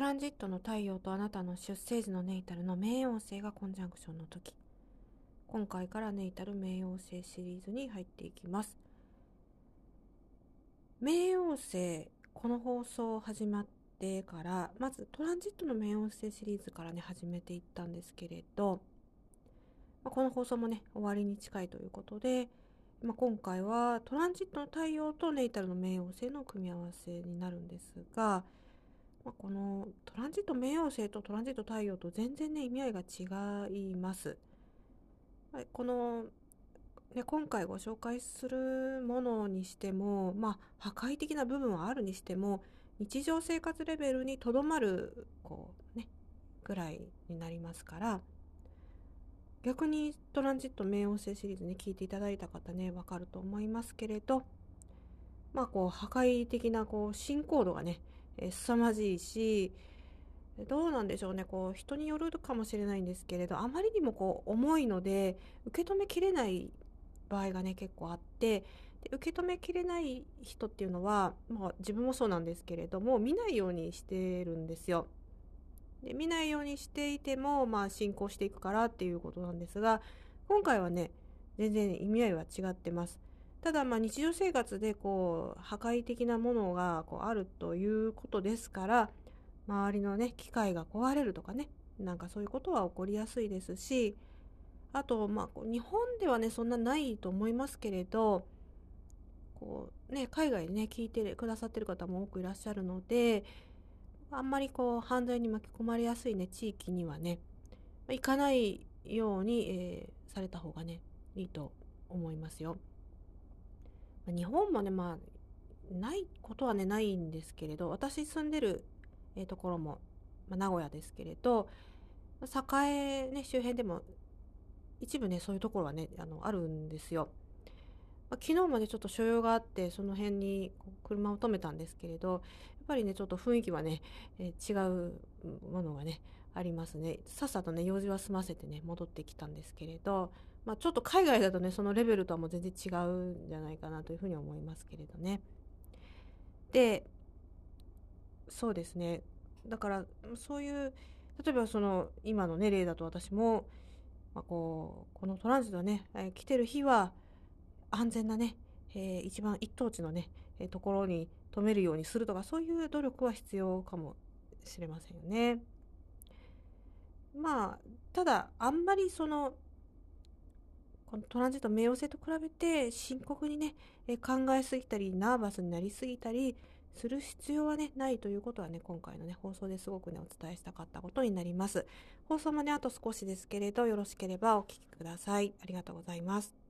ランジットの太陽とあなたの出生時のネイタルの冥王星がコンジャンクションの時。今回からネイタル冥王星シリーズに入っていきます。冥王星この放送始まってからまずトランジットの冥王星シリーズからね始めていったんですけれど、まあ、この放送もね終わりに近いということで、まあ、今回はトランジットの太陽とネイタルの冥王星の組み合わせになるんですが、まあ、このトランジット冥王星とトランジット太陽と全然ね意味合いが違います。この、ね、今回ご紹介するものにしても、まあ、破壊的な部分はあるにしても日常生活レベルにとどまるこう、ね、ぐらいになりますから逆にトランジット冥王星シリーズに聞いていただいた方ねわかると思いますけれどまあこう破壊的なこう進行度がねえ凄まじいしどうなんでしょうねこう人によるかもしれないんですけれどあまりにもこう重いので受け止めきれない場合がね結構あってで受け止めきれない人っていうのは、まあ、自分もそうなんですけれども見ないようにしてるんですよ。で見ないようにしていても、まあ、進行していくからっていうことなんですが今回はね全然意味合いは違ってます。ただまあ日常生活でこう破壊的なものがこうあるということですから周りのね機械が壊れるとかねなんかそういうことは起こりやすいですしあとまあ日本ではねそんなないと思いますけれどこうね海外でね聞いてくださってる方も多くいらっしゃるのであんまりこう犯罪に巻き込まれやすいね地域にはね行かないように、え、された方がねいいと思いますよ。日本もねまあないことはねないんですけれど私住んでるえ、ところも、まあ、名古屋ですけれど栄、ね、周辺でも一部ねそういうところはねあのあるんですよ。まあ、昨日までちょっと所用があってその辺に車を止めたんですけれどやっぱりねちょっと雰囲気はね、えー、違うものがねありますねさっさとね用事は済ませてね戻ってきたんですけれど、まあ、ちょっと海外だとねそのレベルとはもう全然違うんじゃないかなというふうに思いますけれどね。でそうですねだからそういう例えばその今のね例だと私も、まあ、こうこのトランジットね、えー、来てる日は安全なね、えー、一番一等地のね、えー、ところに止めるようにするとかそういう努力は必要かもしれませんよね。まあただあんまりそのこのトランジット冥王星と比べて深刻にね、え考えすぎたりナーバスになりすぎたりする必要はね、ないということはね、今回のね、放送ですごくね、お伝えしたかったことになります。放送もね、あと少しですけれど、よろしければお聴きください。ありがとうございます。